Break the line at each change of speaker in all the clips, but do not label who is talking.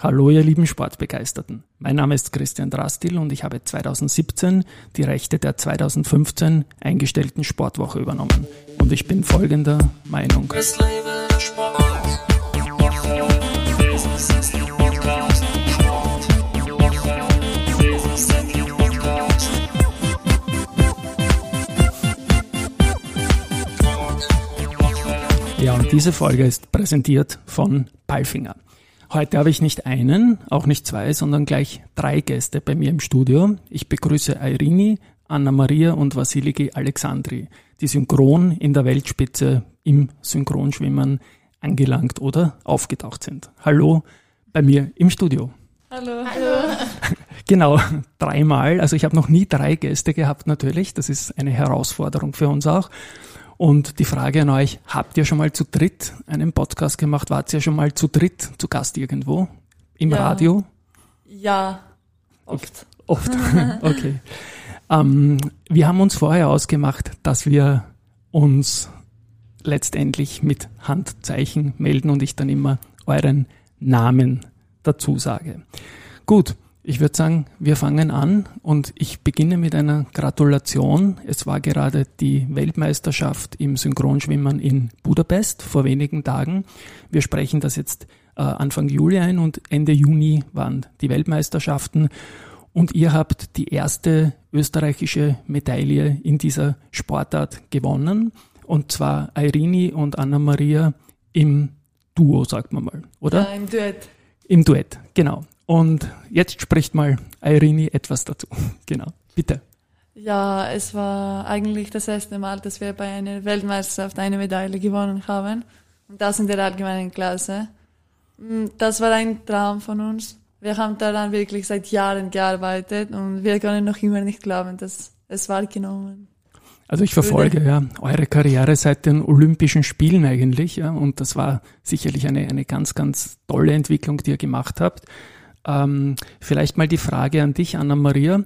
Hallo ihr lieben Sportbegeisterten. Mein Name ist Christian Drastil und ich habe 2017 die Rechte der 2015 eingestellten Sportwoche übernommen. Und ich bin folgender Meinung. Ja, und diese Folge ist präsentiert von Palfinger. Heute habe ich nicht einen, auch nicht zwei, sondern gleich drei Gäste bei mir im Studio. Ich begrüße Irini, Anna-Maria und Vasiliki Alexandri, die synchron in der Weltspitze im Synchronschwimmen angelangt oder aufgetaucht sind. Hallo bei mir im Studio.
Hallo. Hallo.
Genau, dreimal. Also ich habe noch nie drei Gäste gehabt natürlich. Das ist eine Herausforderung für uns auch. Und die Frage an euch, habt ihr schon mal zu dritt einen Podcast gemacht? Wart ihr schon mal zu dritt zu Gast irgendwo? Im
ja.
Radio?
Ja, oft.
Oft, okay. ähm, wir haben uns vorher ausgemacht, dass wir uns letztendlich mit Handzeichen melden und ich dann immer euren Namen dazu sage. Gut, ich würde sagen, wir fangen an und ich beginne mit einer Gratulation. Es war gerade die Weltmeisterschaft im Synchronschwimmen in Budapest vor wenigen Tagen. Wir sprechen das jetzt äh, Anfang Juli ein und Ende Juni waren die Weltmeisterschaften und ihr habt die erste österreichische Medaille in dieser Sportart gewonnen und zwar Irini und Anna-Maria im Duo, sagt man mal, oder?
Ja, im Duett.
Im Duett, genau. Und jetzt spricht mal Irini etwas dazu. Genau, bitte.
Ja, es war eigentlich das erste Mal, dass wir bei einer Weltmeisterschaft eine Medaille gewonnen haben. Und das in der allgemeinen Klasse. Mm, das war ein Traum von uns. Wir haben daran wirklich seit Jahren gearbeitet und wir können noch immer nicht glauben, dass es wahrgenommen
also ich verfolge ja eure Karriere seit den Olympischen Spielen eigentlich, ja, und das war sicherlich eine, eine ganz, ganz tolle Entwicklung, die ihr gemacht habt. Ähm, vielleicht mal die Frage an dich, Anna-Maria.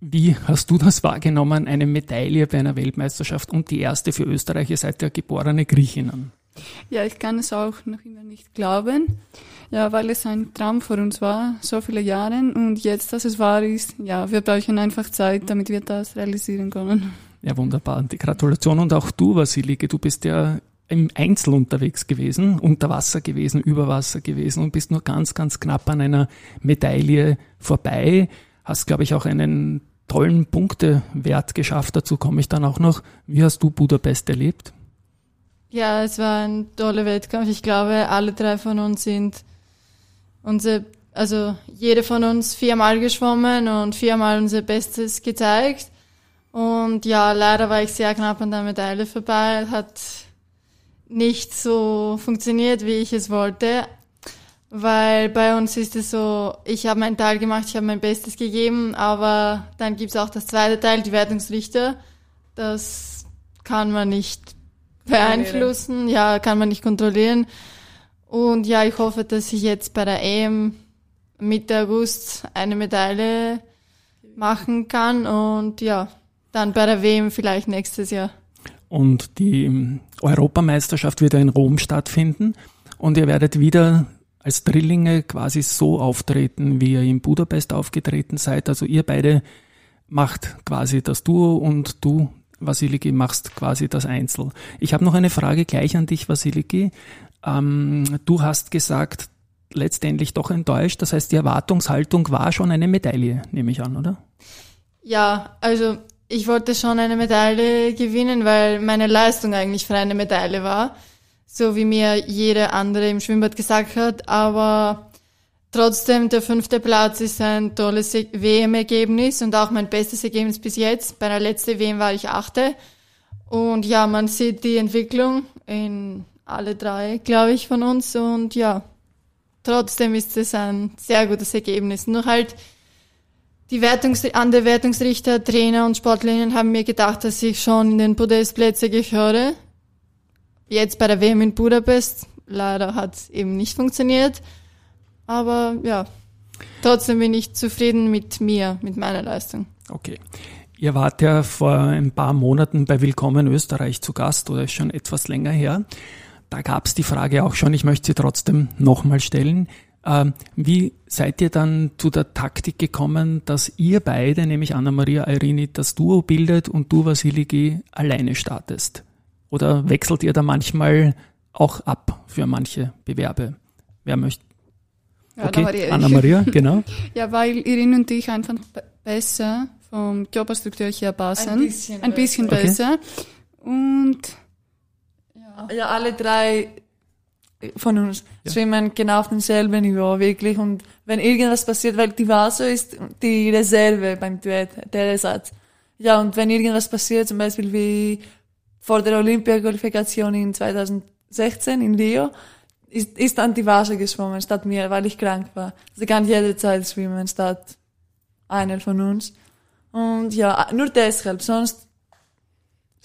Wie hast du das wahrgenommen, eine Medaille bei einer Weltmeisterschaft und die erste für Österreich, ihr seid ja geborene Griechinnen?
Ja, ich kann es auch noch immer nicht glauben. Ja, weil es ein Traum für uns war, so viele Jahre. Und jetzt, dass es wahr ist, ja, wir brauchen einfach Zeit, damit wir das realisieren können.
Ja, wunderbar. Die Gratulation und auch du, Vasilike, du bist ja im Einzel unterwegs gewesen, unter Wasser gewesen, über Wasser gewesen und bist nur ganz, ganz knapp an einer Medaille vorbei. Hast, glaube ich, auch einen tollen Punktewert geschafft. Dazu komme ich dann auch noch. Wie hast du Budapest erlebt?
Ja, es war ein toller Wettkampf. Ich glaube, alle drei von uns sind unsere, also jede von uns viermal geschwommen und viermal unser Bestes gezeigt. Und ja, leider war ich sehr knapp an der Medaille vorbei. Hat nicht so funktioniert, wie ich es wollte. Weil bei uns ist es so, ich habe meinen Teil gemacht, ich habe mein Bestes gegeben, aber dann gibt es auch das zweite Teil, die Wertungsrichter. Das kann man nicht beeinflussen, ja, kann man nicht kontrollieren. Und ja, ich hoffe, dass ich jetzt bei der EM Mitte August eine Medaille machen kann und ja, dann bei der WM vielleicht nächstes Jahr.
Und die Europameisterschaft wird ja in Rom stattfinden. Und ihr werdet wieder als Drillinge quasi so auftreten, wie ihr in Budapest aufgetreten seid. Also ihr beide macht quasi das Duo und du, Vasiliki, machst quasi das Einzel. Ich habe noch eine Frage gleich an dich, Vasiliki. Ähm, du hast gesagt, letztendlich doch enttäuscht. Das heißt, die Erwartungshaltung war schon eine Medaille, nehme ich an, oder?
Ja, also ich wollte schon eine Medaille gewinnen, weil meine Leistung eigentlich für eine Medaille war. So wie mir jeder andere im Schwimmbad gesagt hat. Aber trotzdem, der fünfte Platz ist ein tolles WM-Ergebnis und auch mein bestes Ergebnis bis jetzt. Bei der letzten WM war ich achte. Und ja, man sieht die Entwicklung in alle drei, glaube ich, von uns. Und ja, trotzdem ist es ein sehr gutes Ergebnis. Nur halt, die Wertungs andere Wertungsrichter, Trainer und Sportlerinnen haben mir gedacht, dass ich schon in den Podestplätze gehöre. Jetzt bei der WM in Budapest. Leider hat es eben nicht funktioniert. Aber ja, trotzdem bin ich zufrieden mit mir, mit meiner Leistung.
Okay. Ihr wart ja vor ein paar Monaten bei Willkommen Österreich zu Gast oder ist schon etwas länger her. Da gab es die Frage auch schon, ich möchte sie trotzdem nochmal stellen. Ähm, wie seid ihr dann zu der Taktik gekommen, dass ihr beide, nämlich Anna-Maria Irini, das Duo bildet und du, Vasiliki, alleine startest? Oder wechselt ihr da manchmal auch ab für manche Bewerbe? Wer möchte?
Ja,
okay, Anna-Maria, genau.
ja, weil Irene und ich einfach besser vom Körperstruktur her passen. Ein bisschen, Ein bisschen besser. Okay. Und
ja. ja, alle drei von uns ja. schwimmen genau auf demselben Niveau, wirklich. Und wenn irgendwas passiert, weil die Vaso ist die Reserve beim Duett, der Ersatz. Ja, und wenn irgendwas passiert, zum Beispiel wie vor der Olympia-Qualifikation in 2016 in Rio, ist, ist dann die Vaso geschwommen statt mir, weil ich krank war. Sie kann jederzeit schwimmen statt einer von uns. Und ja, nur deshalb, sonst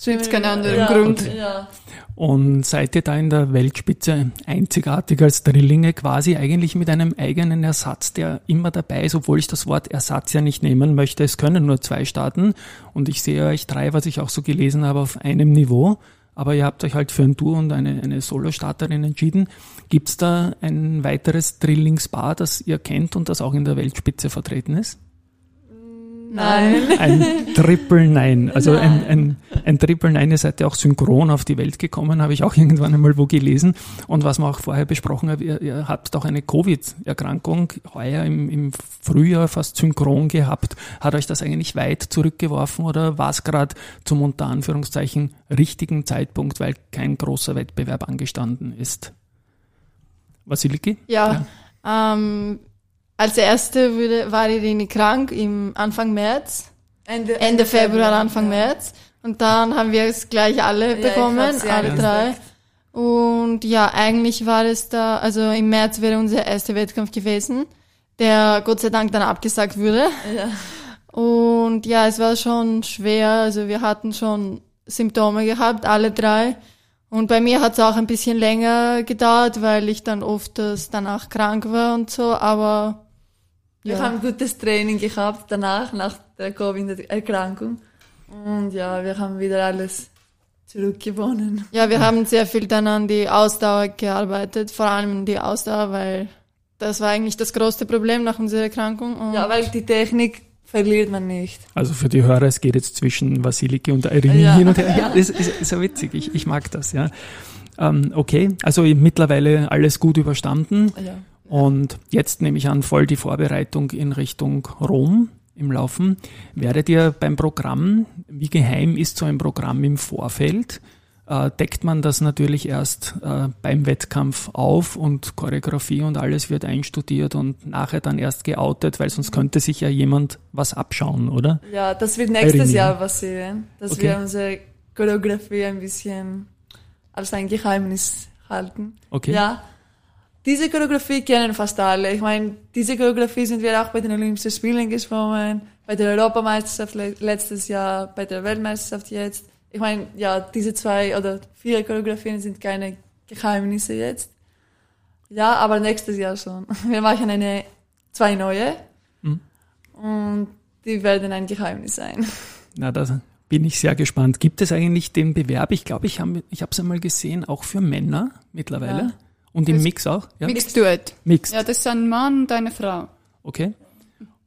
Gibt keinen anderen ja, Grund.
Ja.
Und seid ihr da in der Weltspitze einzigartig als Drillinge quasi eigentlich mit einem eigenen Ersatz, der immer dabei ist, obwohl ich das Wort Ersatz ja nicht nehmen möchte. Es können nur zwei starten und ich sehe euch drei, was ich auch so gelesen habe, auf einem Niveau. Aber ihr habt euch halt für ein Duo und eine, eine Solo-Starterin entschieden. Gibt es da ein weiteres Drillingspaar, das ihr kennt und das auch in der Weltspitze vertreten ist?
Nein.
Ein Triple Nein. Also Nein. Ein, ein, ein Triple Nein, ihr seid ja auch synchron auf die Welt gekommen, habe ich auch irgendwann einmal wo gelesen. Und was wir auch vorher besprochen haben, ihr, ihr habt auch eine Covid-Erkrankung heuer im, im Frühjahr fast synchron gehabt. Hat euch das eigentlich weit zurückgeworfen oder war es gerade zum unter Anführungszeichen richtigen Zeitpunkt, weil kein großer Wettbewerb angestanden ist? Vasiliki?
Ja, ja. Ähm, als erste wurde, war Irene krank im Anfang März. Ende, Ende, Februar, Anfang ja. März. Und dann haben wir es gleich alle bekommen, ja, alle drei. Und ja, eigentlich war es da, also im März wäre unser erster Wettkampf gewesen, der Gott sei Dank dann abgesagt wurde. Ja. Und ja, es war schon schwer, also wir hatten schon Symptome gehabt, alle drei. Und bei mir hat es auch ein bisschen länger gedauert, weil ich dann oft danach krank war und so, aber
wir haben gutes Training gehabt danach, nach der Covid-Erkrankung. Und ja, wir haben wieder alles zurückgewonnen.
Ja, wir haben sehr viel dann an die Ausdauer gearbeitet, vor allem die Ausdauer, weil das war eigentlich das größte Problem nach unserer Erkrankung.
Und ja, weil die Technik verliert man nicht.
Also für die Hörer, es geht jetzt zwischen Vasiliki und Irene ja. hin und her. Ja, das ist, ist so witzig. Ich, ich mag das, ja. Ähm, okay, also mittlerweile alles gut überstanden. Ja. Und jetzt nehme ich an, voll die Vorbereitung in Richtung Rom im Laufen. Werdet ihr beim Programm, wie geheim ist so ein Programm im Vorfeld? Äh, deckt man das natürlich erst äh, beim Wettkampf auf und Choreografie und alles wird einstudiert und nachher dann erst geoutet, weil sonst könnte sich ja jemand was abschauen, oder?
Ja, das wird nächstes Irini. Jahr passieren, dass okay. wir unsere Choreografie ein bisschen als ein Geheimnis halten.
Okay.
Ja, diese Choreografie kennen fast alle. Ich meine, diese Choreografie sind wir auch bei den Olympischen Spielen geschwommen, bei der Europameisterschaft letztes Jahr, bei der Weltmeisterschaft jetzt. Ich meine, ja, diese zwei oder vier Choreografien sind keine Geheimnisse jetzt. Ja, aber nächstes Jahr schon. Wir machen eine, zwei neue. Mhm. Und die werden ein Geheimnis sein.
Na, da bin ich sehr gespannt. Gibt es eigentlich den Bewerb? Ich glaube, ich habe ich es einmal gesehen, auch für Männer mittlerweile. Ja. Und im Mix auch?
Ja? Mixed Duett.
Mixed.
Ja, das ist ein Mann und eine Frau.
Okay.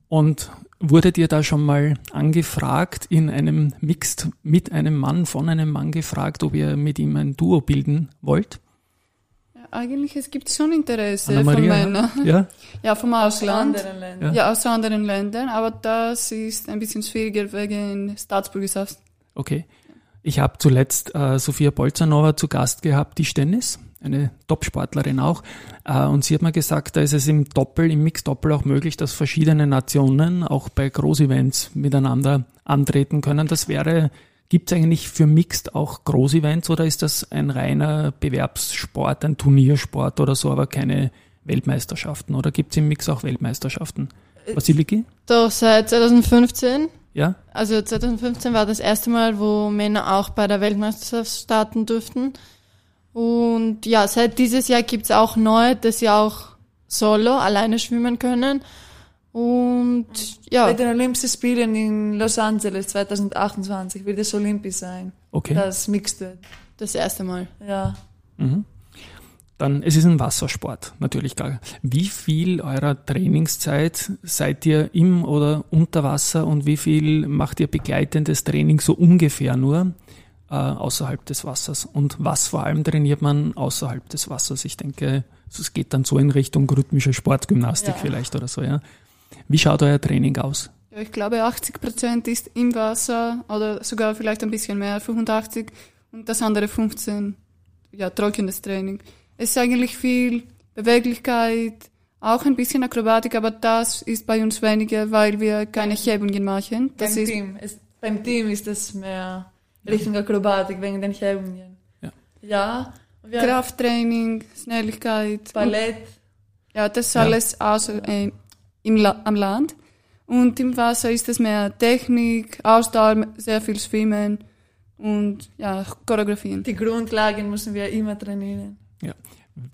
Und wurdet ihr da schon mal angefragt, in einem Mixed mit einem Mann, von einem Mann gefragt, ob ihr mit ihm ein Duo bilden wollt?
Ja, eigentlich, es gibt schon Interesse von Männern.
Ja?
ja, vom Ausland.
Aus anderen Ländern.
Ja. ja, aus anderen Ländern, aber das ist ein bisschen schwieriger wegen Staatsbürgerschaft.
Okay. Ich habe zuletzt äh, Sophia Bolzanova zu Gast gehabt, die Stennis eine Top-Sportlerin auch. Äh, und sie hat mir gesagt, da ist es im Doppel, im Mix-Doppel auch möglich, dass verschiedene Nationen auch bei Groß-Events miteinander antreten können. Das wäre, gibt es eigentlich für Mixed auch Groß-Events oder ist das ein reiner Bewerbssport, ein Turniersport oder so, aber keine Weltmeisterschaften? Oder gibt es im Mix auch Weltmeisterschaften? Vasiliki?
Doch, seit 2015.
Ja?
Also 2015 war das erste Mal, wo Männer auch bei der Weltmeisterschaft starten durften. Und ja, seit dieses Jahr gibt's auch neu, dass sie auch solo alleine schwimmen können. Und ja.
Bei den Olympischen Spielen in Los Angeles 2028 wird es olympisch sein.
Okay.
Das Mixed wird.
Das erste Mal.
Ja.
Mhm. Dann, es ist ein Wassersport, natürlich gar. Wie viel eurer Trainingszeit seid ihr im oder unter Wasser und wie viel macht ihr begleitendes Training so ungefähr nur äh, außerhalb des Wassers? Und was vor allem trainiert man außerhalb des Wassers? Ich denke, es geht dann so in Richtung rhythmische Sportgymnastik ja. vielleicht oder so, ja. Wie schaut euer Training aus?
Ja, ich glaube, 80 Prozent ist im Wasser oder sogar vielleicht ein bisschen mehr, 85 und das andere 15, ja, trockenes Training. Es ist eigentlich viel Beweglichkeit, auch ein bisschen Akrobatik, aber das ist bei uns weniger, weil wir keine Hebungen machen.
Das beim, ist Team. Es, beim Team ist es mehr Richtung Akrobatik wegen den Hebungen. Ja.
ja Krafttraining, Schnelligkeit.
Ballett.
Ja, das ist ja. alles außer, äh, im La am Land. Und im Wasser ist es mehr Technik, Ausdauer, sehr viel Schwimmen und ja, Choreografien.
Die Grundlagen müssen wir immer trainieren.
Ja.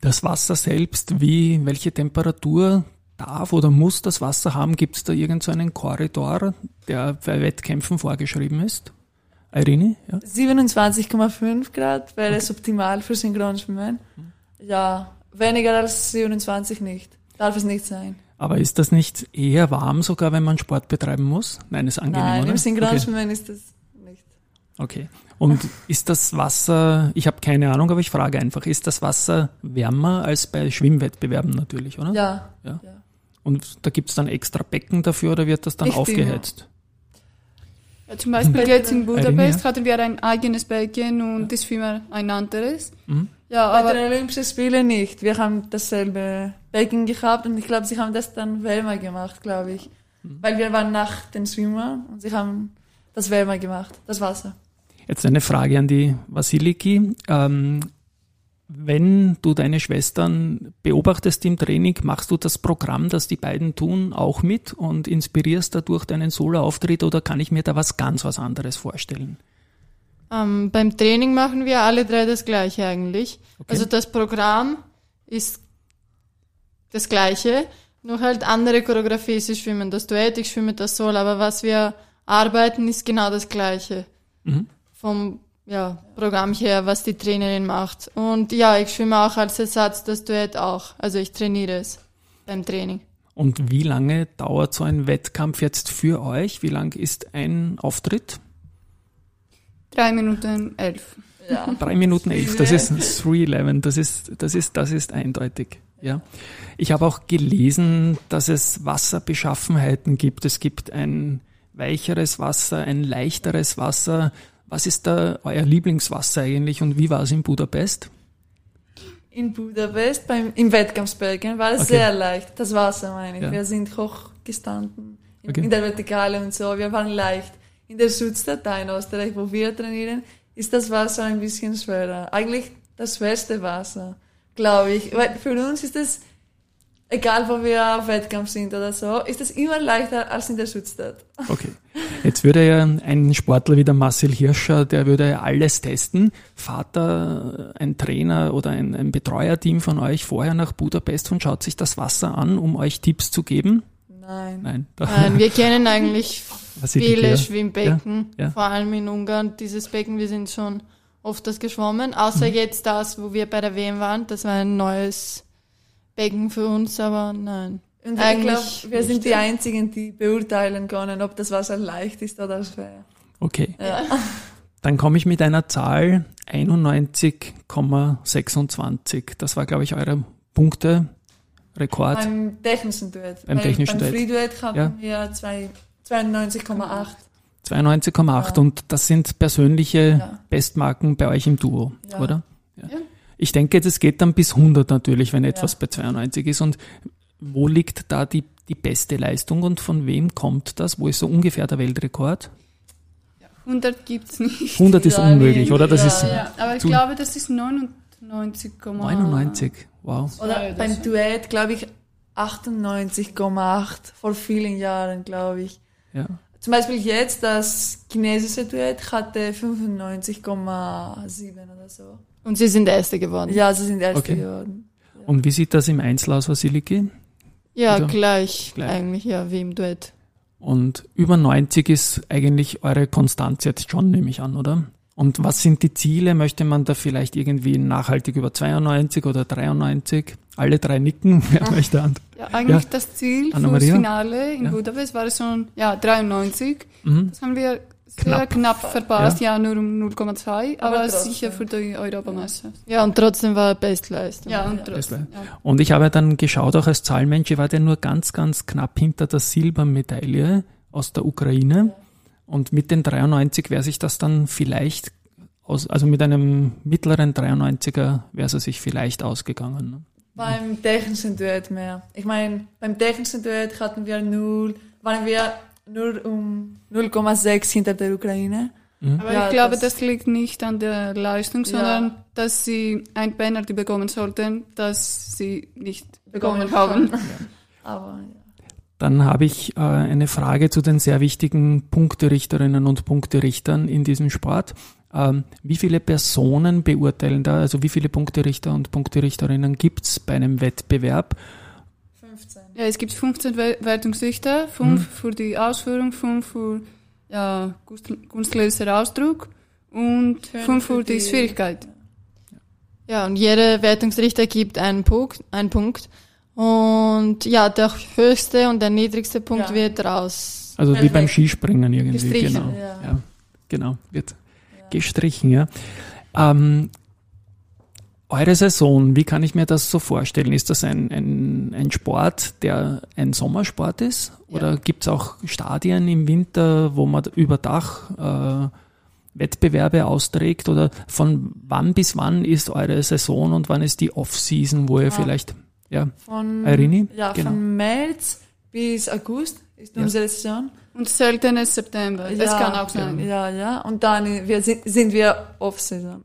Das Wasser selbst, wie, welche Temperatur darf oder muss das Wasser haben? Gibt es da irgendeinen so Korridor, der bei Wettkämpfen vorgeschrieben ist? Irene?
Ja? 27,5 Grad wäre okay. es optimal für Synchronschwimmen. Ja, weniger als 27 nicht. Darf es nicht sein.
Aber ist das nicht eher warm sogar, wenn man Sport betreiben muss? Nein, ist angenehm,
Nein,
oder?
im Synchronschwimmen okay. ist das nicht.
Okay. Und ist das Wasser, ich habe keine Ahnung, aber ich frage einfach, ist das Wasser wärmer als bei Schwimmwettbewerben natürlich, oder?
Ja. ja. ja.
Und da gibt es dann extra Becken dafür oder wird das dann ich aufgeheizt?
Ja, zum Beispiel jetzt in Budapest hatten wir ein eigenes Becken und ja. das Schwimmer ein anderes.
Mhm. Ja, Bei aber den Olympischen Spielen nicht. Wir haben dasselbe Becken gehabt und ich glaube, sie haben das dann wärmer gemacht, glaube ich. Mhm. Weil wir waren nach den Schwimmer und sie haben das wärmer gemacht, das Wasser.
Jetzt eine Frage an die Vasiliki. Ähm, wenn du deine Schwestern beobachtest im Training, machst du das Programm, das die beiden tun, auch mit und inspirierst dadurch deinen Solo-Auftritt oder kann ich mir da was ganz was anderes vorstellen?
Ähm, beim Training machen wir alle drei das Gleiche eigentlich. Okay. Also das Programm ist das Gleiche, nur halt andere Choreografie. Sie schwimmen das Duett, ich schwimme das Solo, aber was wir arbeiten, ist genau das Gleiche. Mhm. Vom ja, Programm her, was die Trainerin macht. Und ja, ich schwimme auch als Ersatz das Duett auch. Also ich trainiere es beim Training.
Und wie lange dauert so ein Wettkampf jetzt für euch? Wie lang ist ein Auftritt?
Drei Minuten elf.
Ja. Drei Minuten elf, das ist 311, das ist, das ist, das ist eindeutig. Ja. Ich habe auch gelesen, dass es Wasserbeschaffenheiten gibt. Es gibt ein weicheres Wasser, ein leichteres Wasser. Was ist da euer Lieblingswasser eigentlich und wie war es in Budapest?
In Budapest, beim, im Wettkampfsbergen, war es okay. sehr leicht, das Wasser meine ich. Ja. Wir sind hochgestanden in, okay. in der Vertikale und so, wir waren leicht. In der Süddatei in Österreich, wo wir trainieren, ist das Wasser ein bisschen schwerer. Eigentlich das schwerste Wasser, glaube ich. Weil für uns ist es egal wo wir auf Wettkampf sind oder so, ist es immer leichter als in der Schutzstadt.
Okay. Jetzt würde ja ein Sportler wie der Marcel Hirscher, der würde ja alles testen. Vater, ein Trainer oder ein, ein Betreuerteam von euch vorher nach Budapest und schaut sich das Wasser an, um euch Tipps zu geben?
Nein.
Nein, Nein wir kennen eigentlich viele Schwimmbecken, ja, ja. vor allem in Ungarn. Dieses Becken, wir sind schon oft das geschwommen, außer mhm. jetzt das, wo wir bei der WM waren. Das war ein neues Becken für uns, aber nein.
Und ich glaube, wir sind die Einzigen, die beurteilen können, ob das Wasser leicht ist oder schwer.
Okay. Ja. Dann komme ich mit einer Zahl 91,26. Das war, glaube ich, eure Punkte. Rekord.
Beim technischen Duett.
Beim technischen
beim Free Duett hatten ja. wir 92,8.
92,8 ja. und das sind persönliche ja. Bestmarken bei euch im Duo, oder? Ja. Ich denke, das geht dann bis 100 natürlich, wenn etwas ja. bei 92 ist. Und wo liegt da die, die beste Leistung und von wem kommt das? Wo ist so ungefähr der Weltrekord?
100 gibt es nicht.
100 ist unmöglich, oder? Das
ja,
ist
ja. Aber ich glaube, das ist 99,8.
99, wow.
Oder beim Duett, glaube ich, 98,8 vor vielen Jahren, glaube ich. Ja. Zum Beispiel jetzt, das chinesische Duett hatte 95,7 oder so.
Und Sie sind Erste geworden?
Ja, Sie sind Erste okay. geworden.
Ja. Und wie sieht das im Einzel aus, Vasiliki?
Ja, gleich, gleich, eigentlich, ja, wie im Duett.
Und über 90 ist eigentlich eure Konstanz jetzt schon, nehme ich an, oder? Und was sind die Ziele? Möchte man da vielleicht irgendwie nachhaltig über 92 oder 93? Alle drei nicken. Wer möchte an?
Ja, eigentlich
Ja.
das Ziel fürs? Finale in
Ja.
Budapest war schon ja, 93.
Mhm.
Das haben wir
Knapp.
knapp, verpasst, ja. nur um 0,2,
Aber
aber, sicher für die Europameisterschaft.
Ja, und trotzdem war Bestleistung.
Ja, und
Ja.
trotzdem. Ja.
Und ich habe dann geschaut, auch als Zahlmensch, ich war der nur ganz, ganz knapp hinter der Silbermedaille aus der Ukraine. Und mit den 93 wäre sich das dann vielleicht aus, also mit einem mittleren 93er wäre es sich vielleicht ausgegangen. Ne?
Beim technischen Duett mehr. Ich meine, beim technischen Duett hatten wir null, waren wir nur um 0,6 hinter der Ukraine.
Aber
Ja,
ich glaube,
das-
das, liegt nicht an der Leistung, sondern dass sie ein Penalty bekommen sollten, das sie nicht bekommen haben.
Aber ja.
Dann habe ich äh, eine Frage zu den sehr wichtigen Punkterichterinnen und Punkterichtern in diesem Sport. Ähm, wie viele Personen beurteilen da, also wie viele Punkterichter und Punkterichterinnen gibt's bei einem Wettbewerb?
15.
Ja, es gibt 15 We- Wertungsrichter, 5 für die Ausführung, 5 für ja, kunst- künstlerischer Ausdruck und
Fünf
5
für
für die
die-
Schwierigkeit.
Ja, und jeder Wertungsrichter gibt einen Punkt, einen Punkt. Und ja, der höchste und der niedrigste Punkt
Ja.
wird raus.
Also wie beim Skispringen irgendwie,
Gestrichen,
genau.
ja.
Ja, genau, wird gestrichen, ja. Ähm, eure Saison, wie kann ich mir das so vorstellen? Ist das ein, ein, ein Sport, der ein Sommersport ist? Oder gibt's auch Stadien im Winter, wo man über Dach äh, Wettbewerbe austrägt? Oder von wann bis wann ist eure Saison und wann ist die Off-Season, wo ihr
Ah.
vielleicht, ja,
Von,
Irini?
Ja,
Genau.
von März bis August ist
Ja.
unsere Saison.
Und selten ist September. Das
ja,
kann auch sein.
Ja, ja. Und dann äh, wir sind, sind wir Off-Saison.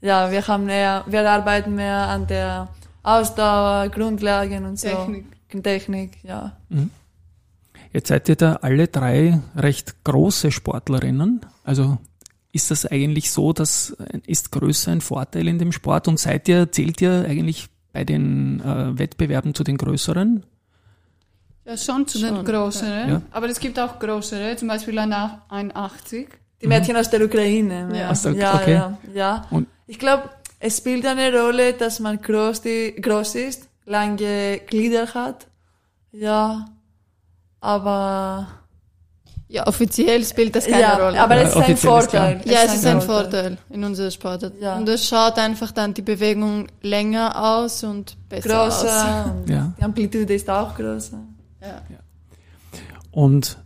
Ja, wir haben mehr, wir arbeiten mehr an der Ausdauer, Grundlagen und so.
Technik.
Technik, ja.
Jetzt seid ihr da alle drei recht große Sportlerinnen. Also ist das eigentlich so, dass ist Größe ein Vorteil in dem Sport und seid ihr, zählt ihr eigentlich bei den äh, Wettbewerben zu den größeren?
Ja, schon zu den
Schon,
größeren.
ja.
Aber es gibt auch größere, zum Beispiel ein 81.
Die Mädchen aus der Ukraine.
Ja.
Ja,
Aus der-
ja,
okay.
ja, ja.
Und-
Ich glaube, es spielt eine Rolle, dass man groß, die, groß ist, lange Glieder hat. Ja, aber
Ja, offiziell spielt das keine
ja,
Rolle.
aber
Ja,
es ist ein
offiziell ist klar.
Vorteil.
ja, es ist ein Vorteil in unserer Sportart.
Ja.
Und es schaut einfach dann die Bewegung länger aus und besser aus.
Größer und
Ja.
die Amplitude ist auch größer.
Ja.
Und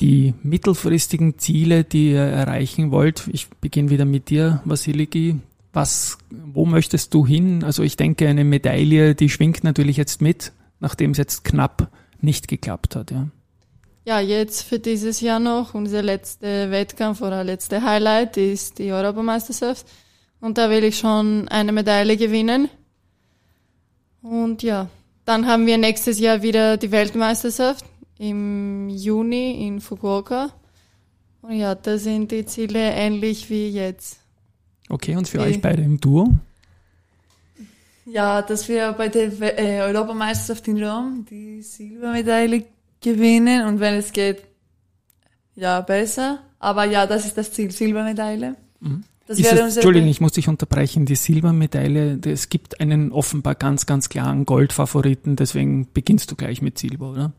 die mittelfristigen Ziele, die ihr erreichen wollt, ich beginne wieder mit dir, Vasiliki. Was, wo möchtest du hin? Also ich denke, eine Medaille, die schwingt natürlich jetzt mit, nachdem es jetzt knapp nicht geklappt hat, ja.
Ja, jetzt für dieses Jahr noch, unser letzter Wettkampf oder letzte Highlight ist die Europameisterschaft. Und da will ich schon eine Medaille gewinnen. Und ja, dann haben wir nächstes Jahr wieder die Weltmeisterschaft im Juni in Fukuoka. Und ja, da sind die Ziele ähnlich wie jetzt.
Okay, und für
Okay.
euch beide im Duo?
Ja, dass wir bei der äh, Europameisterschaft in Rom die Silbermedaille gewinnen und wenn es geht, ja, besser. Aber ja, das ist das Ziel, Silbermedaille. Das
Ist
wäre
es, Entschuldigung, ich muss dich unterbrechen. Die Silbermedaille, es gibt einen offenbar ganz, ganz klaren Goldfavoriten, deswegen beginnst du gleich mit Silber, oder?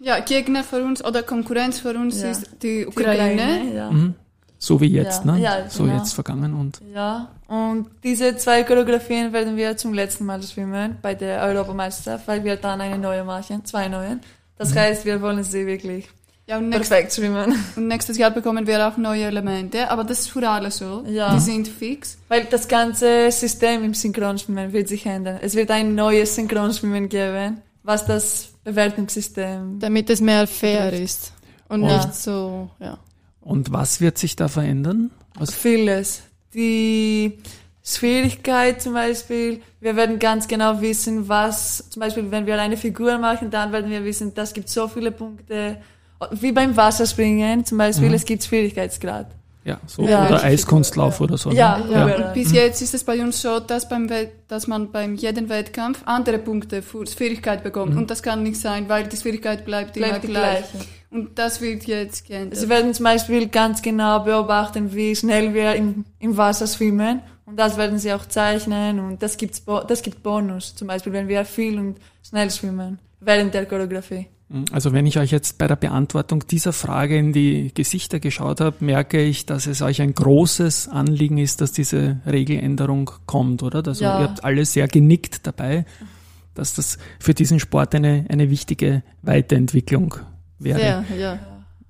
Ja, Gegner für uns oder Konkurrenz für uns
Ja.
ist die
die
Ukraine.
ja.
Mhm. So wie jetzt,
Ja,
ne?
ja,
so
genau.
jetzt vergangen und
Ja, und diese zwei Choreografien werden wir zum letzten Mal schwimmen bei der Europameisterschaft, weil wir dann eine neue machen, zwei neue. Das heißt, wir wollen sie wirklich
Ja, und,
perfekt schwimmen.
und nächstes Jahr bekommen wir auch neue Elemente, aber das ist für alle so.
Ja.
Die sind fix.
Weil das ganze System im Synchronschwimmen wird sich ändern. Es wird ein neues Synchronschwimmen geben, was das Bewertungssystem.
Damit es mehr fair ist. Und
Ja.
nicht so, ja.
Und was wird sich da verändern? Was,
Vieles. Die Schwierigkeit zum Beispiel, wir werden ganz genau wissen, was, zum Beispiel, wenn wir eine Figur machen, dann werden wir wissen, das gibt so viele Punkte. Wie beim Wasserspringen zum Beispiel,
Mhm.
es gibt Schwierigkeitsgrad.
Ja, so.
Ja,
oder Eiskunstlauf oder so. ne?
Ja,
Ja.
bis jetzt ist es bei uns so, dass, beim Wett- dass man beim jeden Wettkampf andere Punkte für Schwierigkeit bekommt. Und das kann nicht sein, weil die Schwierigkeit bleibt,
Bleibt
immer
die
gleich.
gleiche.
Und das wird jetzt geändert.
Sie werden zum Beispiel ganz genau beobachten, wie schnell wir im, im Wasser schwimmen. Und das werden sie auch zeichnen. Und das, gibt's, Bo- das gibt Bonus. Zum Beispiel, wenn wir viel und schnell schwimmen. Während der Choreografie.
Also wenn ich euch jetzt bei der Beantwortung dieser Frage in die Gesichter geschaut habe, merke ich, dass es euch ein großes Anliegen ist, dass diese Regeländerung kommt, oder? Also
Ja.
ihr habt alle sehr genickt dabei, dass das für diesen Sport eine, eine wichtige Weiterentwicklung wäre.
Sehr, ja.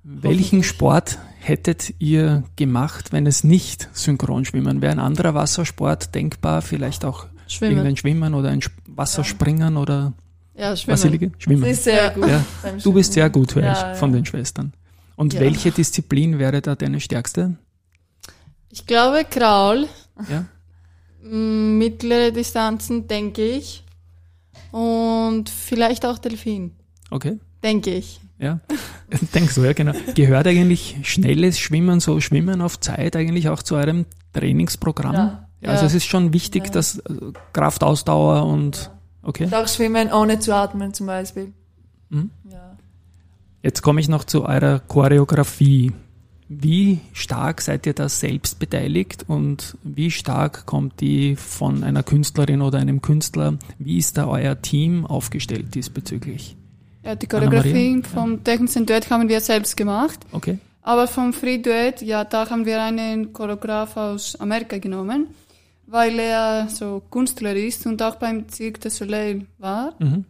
Welchen Sport hättet ihr gemacht, wenn es nicht Synchronschwimmen wäre? Ein anderer Wassersport denkbar, vielleicht auch
Schwimmen.
irgendein Schwimmen oder ein Wasserspringen oder
Ja, schwimmen.
liege? Schwimmen.
Sie ist sehr
Ja.
gut.
Ja. Du bist sehr gut, höre
Ja,
ich,
ja.
von den Schwestern. Und
Ja.
welche Disziplin wäre da deine stärkste?
Ich glaube Kraul.
Ja?
Mm, Mittlere Distanzen, denke ich. Und vielleicht auch Delfin,
Okay.
denke ich.
Ja. Denk so, ja, genau. Gehört eigentlich schnelles Schwimmen, so Schwimmen auf Zeit eigentlich auch zu eurem Trainingsprogramm?
Ja.
Also
Ja.
es ist schon wichtig,
Ja.
dass äh, Kraftausdauer und okay.
Und auch schwimmen ohne zu atmen zum Beispiel.
Mhm.
Ja.
Jetzt komme ich noch zu eurer Choreografie. Wie stark seid ihr da selbst beteiligt und wie stark kommt die von einer Künstlerin oder einem Künstler? Wie ist da euer Team aufgestellt diesbezüglich?
ja, die? Choreografie vom technischen Duett haben wir selbst gemacht.
Okay.
Aber vom Free Duett, ja, da haben wir einen Choreograf aus Amerika genommen, weil er so Künstler ist und auch beim Cirque du Soleil war.
Mhm.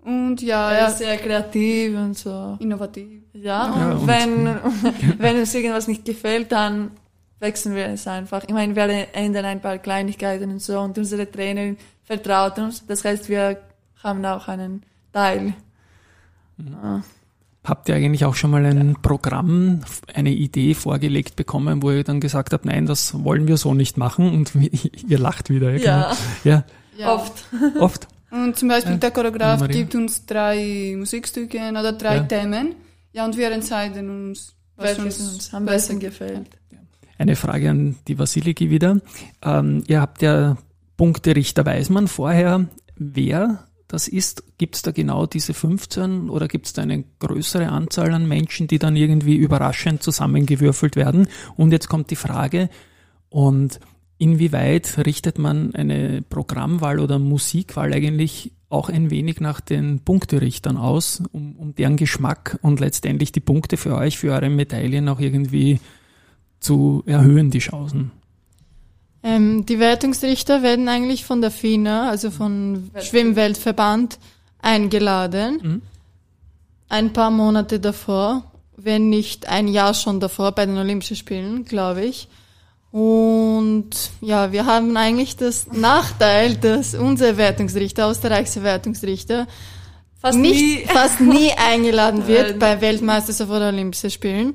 Und ja,
Er ist sehr kreativ und so.
innovativ.
Ja,
Ja,
und
und-
wenn, wenn uns irgendwas nicht gefällt, dann wechseln wir es einfach. Ich meine, wir ändern ein paar Kleinigkeiten und so und unsere Trainerin vertraut uns. Das heißt, wir haben auch einen Teil. Ah.
Habt ihr eigentlich auch schon mal ein Programm, eine Idee vorgelegt bekommen, wo ihr dann gesagt habt, nein, das wollen wir so nicht machen und ihr lacht wieder.
Ja,
Ja,
Ja.
oft.
genau. oft.
Und zum Beispiel
Ja,
der Choreograf
Anna-Maria.
gibt uns drei Musikstücke oder drei
Ja.
Themen. Ja, und wir entscheiden uns, was
Welches
uns
am
besser
besten gefällt.
Eine Frage an die Vasiliki wieder. Ähm, ihr habt ja Punkterichter, weiß man vorher, wer das ist? Gibt es da genau diese 15 oder gibt es da eine größere Anzahl an Menschen, die dann irgendwie überraschend zusammengewürfelt werden? Und jetzt kommt die Frage, und inwieweit richtet man eine Programmwahl oder Musikwahl eigentlich auch ein wenig nach den Punkterichtern aus, um, um deren Geschmack und letztendlich die Punkte für euch, für eure Medaillen auch irgendwie zu erhöhen, die Chancen.
Ähm, die Wertungsrichter werden eigentlich von der FINA, also von Schwimmweltverband, eingeladen.
Mhm.
Ein paar Monate davor, wenn nicht ein Jahr schon davor bei den Olympischen Spielen, glaube ich. Und ja, wir haben eigentlich das Nachteil, dass unser Wertungsrichter, österreichische Wertungsrichter,
Fast
nicht,
nie.
fast nie eingeladen wird
Nein.
bei Weltmeisterschaft oder Olympischen Spielen.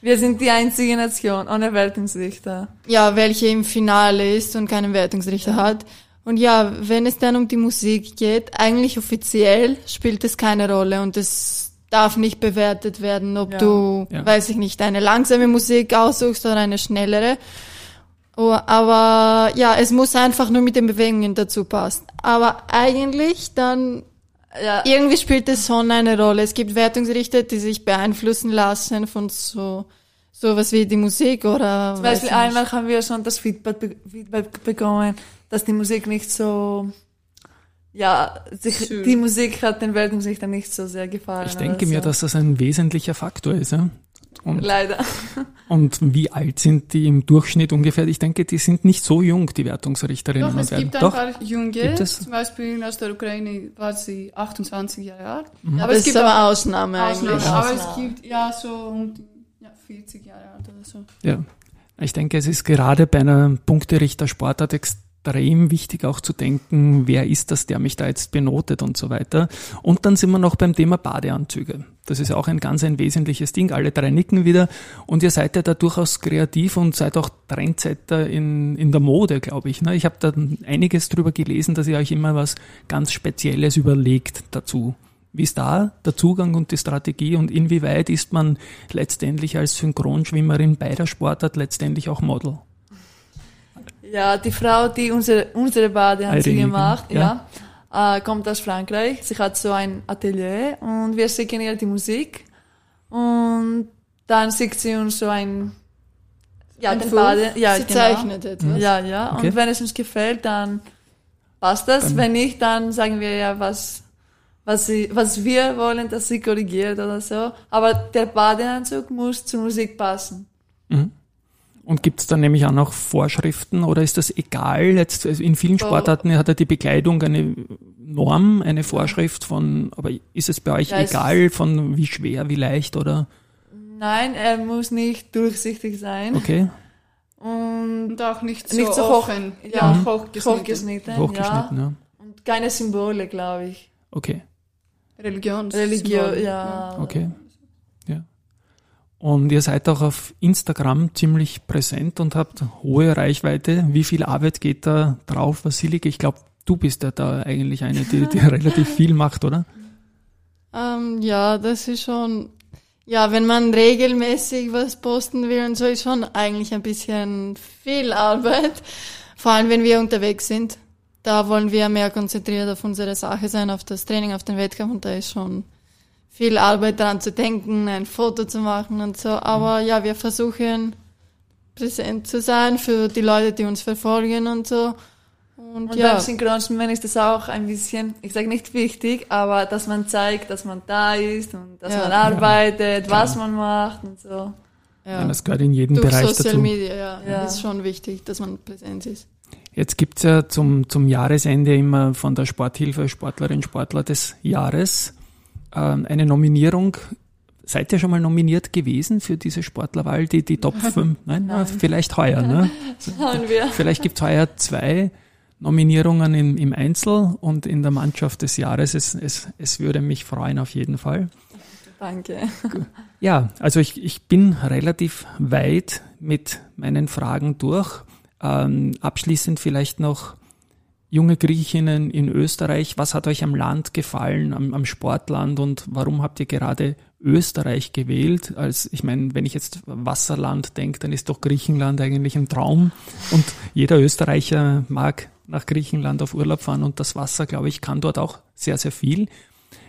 Wir sind die einzige Nation ohne Wertungsrichter.
Ja, welche im Finale ist und keinen Wertungsrichter hat. Und ja, wenn es dann um die Musik geht, eigentlich offiziell spielt es keine Rolle und es darf nicht bewertet werden, ob
Ja.
du,
Ja.
weiß ich nicht, eine langsame Musik aussuchst oder eine schnellere. Oh, aber ja, es muss einfach nur mit den Bewegungen dazu passen. Aber eigentlich dann
Ja,
irgendwie spielt es schon eine Rolle. Es gibt Wertungsrichter, die sich beeinflussen lassen von so sowas wie die Musik oder
Zum
weiß
Beispiel einmal haben wir schon das Feedback, be- Feedback bekommen, dass die Musik nicht so, ja, sich,
Schön.
die Musik hat den Wertungsrichtern nicht so sehr gefallen.
Ich denke
oder
mir,
so.
dass das ein wesentlicher Faktor ist. Ja? Und,
Leider.
und wie alt sind die im Durchschnitt ungefähr? Ich denke, die sind nicht so jung, die Wertungsrichterinnen
Doch,
und
es
werden.
gibt ein
Doch,
paar Junge,
Gibt es?
zum Beispiel aus der Ukraine war sie 28 Jahre alt.
Mhm.
Aber es ist aber Ausnahme
Ausnahmen,
eigentlich.
aber es gibt ja so um die ja, 40 Jahre alt oder so.
ja. Ich denke, es ist gerade bei einer Punkterichter-Sportart extrem wichtig auch zu denken, wer ist das, der mich da jetzt benotet und so weiter. Und dann sind wir noch beim Thema Badeanzüge. Das ist auch ein ganz ein wesentliches Ding. Alle drei nicken wieder. Und ihr seid ja da durchaus kreativ und seid auch Trendsetter in, in der Mode, glaube ich. ne? Ich habe da einiges drüber gelesen, dass ihr euch immer was ganz Spezielles überlegt dazu. Wie ist da der Zugang und die Strategie und inwieweit ist man letztendlich als Synchronschwimmerin bei der Sportart letztendlich auch Model?
Ja, die Frau, die unsere, unsere Badeanzüge
Irene,
macht,
ja.
ja, äh, kommt aus Frankreich. Sie hat so ein Atelier und wir schicken ihr die Musik und dann schickt sie uns so ein, ja,
Ein
den. Bade, ja,
Sie
genau.
zeichnet etwas.
Ja, ja.
Okay.
Und wenn es uns gefällt, dann passt das.
Dann-
wenn nicht, dann sagen wir ja, was, was, sie, was wir wollen, dass sie korrigiert oder so. Aber der Badeanzug muss zur Musik passen.
Und gibt es da nämlich auch noch Vorschriften oder ist das egal? Jetzt also in vielen. Sportarten hat ja die Bekleidung eine Norm, eine Vorschrift von, aber ist es bei euch
Ja, es
egal von wie schwer, wie leicht oder
Nein, er muss nicht durchsichtig sein.
okay,
Und
auch nicht so,
nicht so hoch, ja,
Mhm.
hochgeschnitten.
hochgeschnitten.
hochgeschnitten,
ja.
ja.
Und keine Symbole, glaube ich.
Okay,
Religions.
Religion,
Symbol.
ja.
okay. Und ihr seid auch auf Instagram ziemlich präsent und habt hohe Reichweite. Wie viel Arbeit geht da drauf, Vasilike? Ich glaube, du bist ja da eigentlich eine, die, die relativ viel macht, oder?
Ähm, ja, das ist schon, ja, wenn man regelmäßig was posten will und so, ist schon eigentlich ein bisschen viel Arbeit. Vor allem, wenn wir unterwegs sind. Da wollen wir mehr konzentriert auf unsere Sache sein, auf das Training, auf den Wettkampf und da ist schon viel Arbeit daran zu denken, ein Foto zu machen und so. Aber ja, wir versuchen präsent zu sein für die Leute, die uns verfolgen und so. Und,
Und
ja,
beim Synchronschwimmen ist das auch ein bisschen, ich sage nicht wichtig, aber dass man zeigt, dass man da ist und dass
Ja.
man arbeitet, was man macht und so.
Ja.
ja.
das gehört in jedem
durch
Bereich
Social
dazu.
Media, ja,
Ja.
ist schon wichtig, dass man präsent ist.
Jetzt gibt's ja zum, zum Jahresende immer von der Sporthilfe Sportlerin, Sportler des Jahres eine Nominierung. Seid ihr schon mal nominiert gewesen für diese Sportlerwahl, die, die Top 5? Nein, Na, vielleicht heuer. Ne?
Haben wir.
Vielleicht gibt's heuer zwei Nominierungen im, im Einzel und in der Mannschaft des Jahres. Es, es, es würde mich freuen auf jeden Fall.
Danke.
Ja, also ich, ich bin relativ weit mit meinen Fragen durch. Ähm, abschließend vielleicht noch junge Griechinnen in Österreich. Was hat euch am Land gefallen, am, am Sportland und warum habt ihr gerade Österreich gewählt? Als ich meine, wenn ich jetzt Wasserland denke, dann ist doch Griechenland eigentlich ein Traum und jeder Österreicher mag nach Griechenland auf Urlaub fahren und das Wasser, glaube ich, kann dort auch sehr, sehr viel.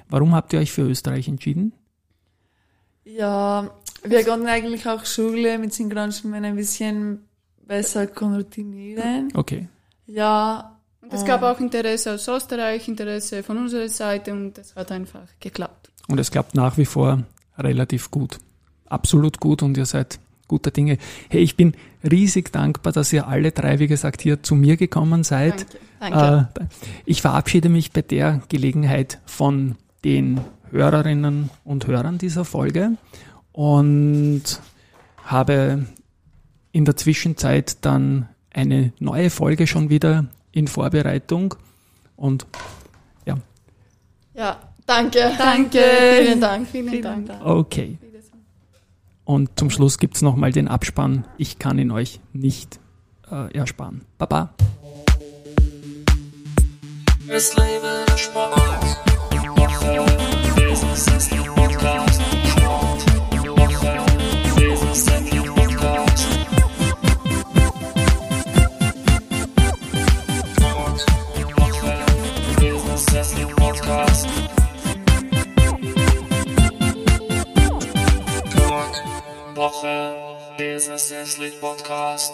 Warum habt ihr euch für Österreich entschieden?
Ja, wir konnten eigentlich auch Schule mit Synchronschwimmen ein bisschen besser koordinieren.
Okay.
Ja,
es gab auch Interesse aus Österreich, Interesse von unserer Seite und es hat einfach geklappt.
Und es klappt nach wie vor relativ gut. Absolut gut und ihr seid guter Dinge. Hey, ich bin riesig dankbar, dass ihr alle drei, wie gesagt, hier zu mir gekommen seid.
Danke.
Äh, ich verabschiede mich bei der Gelegenheit von den Hörerinnen und Hörern dieser Folge und habe in der Zwischenzeit dann eine neue Folge schon wieder in Vorbereitung und
Ja, danke.
Danke.
Vielen Dank.
Vielen,
vielen
Dank.
Dank.
okay. Und zum Schluss gibt's noch nochmal den Abspann. Ich kann ihn euch nicht äh, ersparen. Baba.
Es lebe der Sport. Business ist der Podcast. Sport. Woche. Business ist der Podcast.